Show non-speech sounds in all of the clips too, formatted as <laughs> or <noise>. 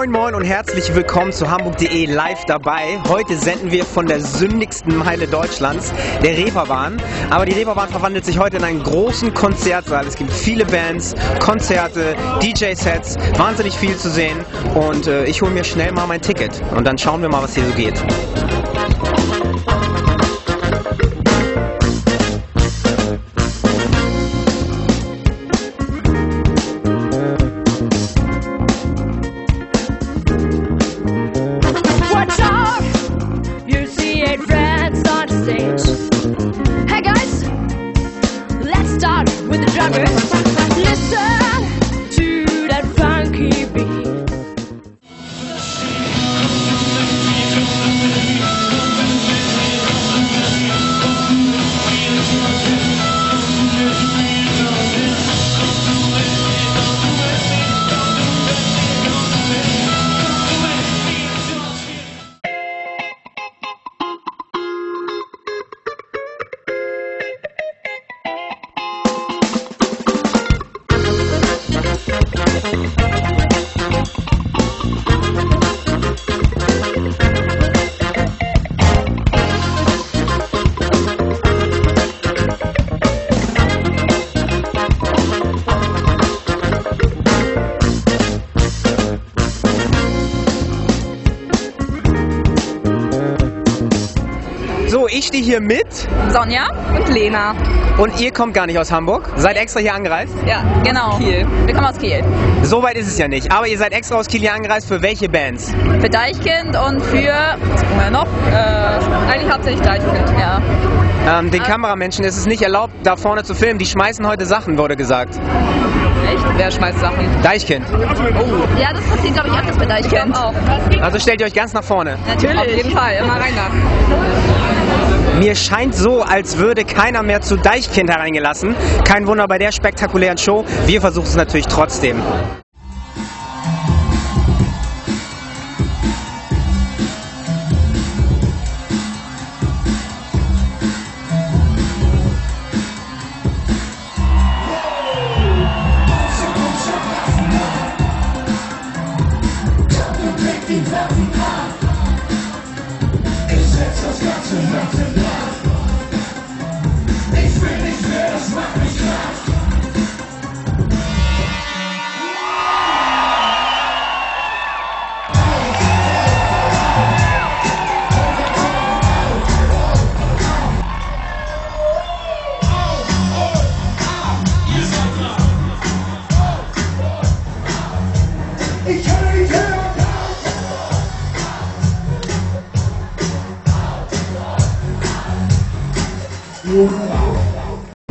Moin Moin und herzlich willkommen zu Hamburg.de live dabei. Heute senden wir von der sündigsten Meile Deutschlands, der Reeperbahn. Aber die Reeperbahn verwandelt sich heute in einen großen Konzertsaal. Es gibt viele Bands, Konzerte, DJ-Sets, wahnsinnig viel zu sehen. Und äh, ich hole mir schnell mal mein Ticket und dann schauen wir mal, was hier so geht. Start with the drummers. Listen Thank you. Hier mit Sonja und Lena. und ihr kommt gar nicht aus Hamburg. Seid extra hier angereist. Ja, genau. Kiel. Wir kommen aus Kiel. So weit ist es ja nicht. Aber ihr seid extra aus Kiel hier angereist. Für welche Bands? Für Deichkind und für. Was gucken wir noch? Äh, eigentlich hauptsächlich Deichkind, ja. Ähm, den Kameramenschen ist es nicht erlaubt, da vorne zu filmen. Die schmeißen heute Sachen, wurde gesagt. Echt? Wer schmeißt Sachen? Deichkind. Ja, das passiert, glaube ich, öfters bei Deichkind. auch. Also stellt ihr euch ganz nach vorne. Natürlich. Auf jeden Fall, immer rein da. Mir scheint so, als würde keiner mehr zu Deichkind hereingelassen. Kein Wunder bei der spektakulären Show. Wir versuchen es natürlich trotzdem.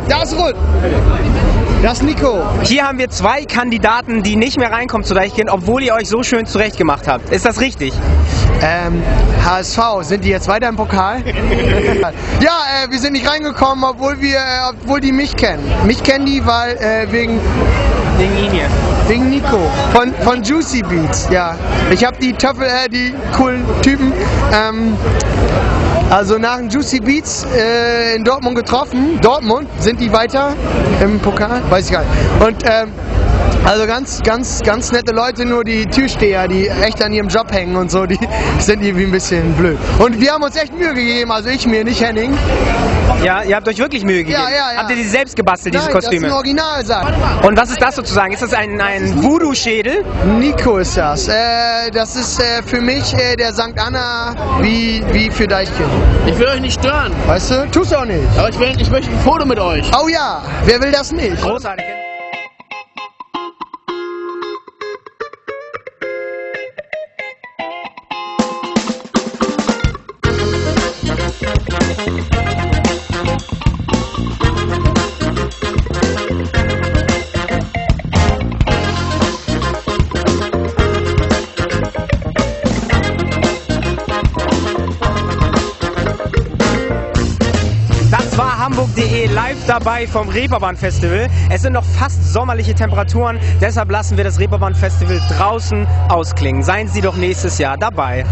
Das ist Ruth. Das ist Nico. Hier haben wir zwei Kandidaten, die nicht mehr reinkommen zu Deichkind, obwohl ihr euch so schön zurechtgemacht habt. Ist das richtig? Ähm, HSV, sind die jetzt weiter im Pokal? <laughs> ja, äh, wir sind nicht reingekommen, obwohl wir, äh, obwohl die mich kennen. Mich kennen die, weil äh, wegen Wegen ihn hier. wegen Nico von von Juicy Beats. Ja, ich habe die Töffel, äh, die coolen Typen. Ähm, also nach den Juicy Beats äh, in Dortmund getroffen. Dortmund sind die weiter im Pokal? Weiß ich gar nicht. Und ähm, also ganz, ganz, ganz nette Leute, nur die Türsteher, die echt an ihrem Job hängen und so, die <laughs> sind irgendwie ein bisschen blöd. Und wir haben uns echt Mühe gegeben, also ich mir, nicht Henning. Ja, ihr habt euch wirklich Mühe gegeben. Ja, ja, ja. Habt ihr die selbst gebastelt, diese Nein, das ist Kostüme? ein Originalsack. Und was ist das sozusagen? Ist das ein, ein Voodoo-Schädel? Nico ist das. Äh, das ist äh, für mich äh, der St. Anna wie, wie für Deichkind. Ich will euch nicht stören, Weißt du? Tust auch nicht. aber ich, will, ich möchte ein Foto mit euch. Oh ja, wer will das nicht? Großartig. hamburg.de live dabei vom Reeperbahn Festival. Es sind noch fast sommerliche Temperaturen, deshalb lassen wir das Reeperbahn Festival draußen ausklingen. Seien Sie doch nächstes Jahr dabei.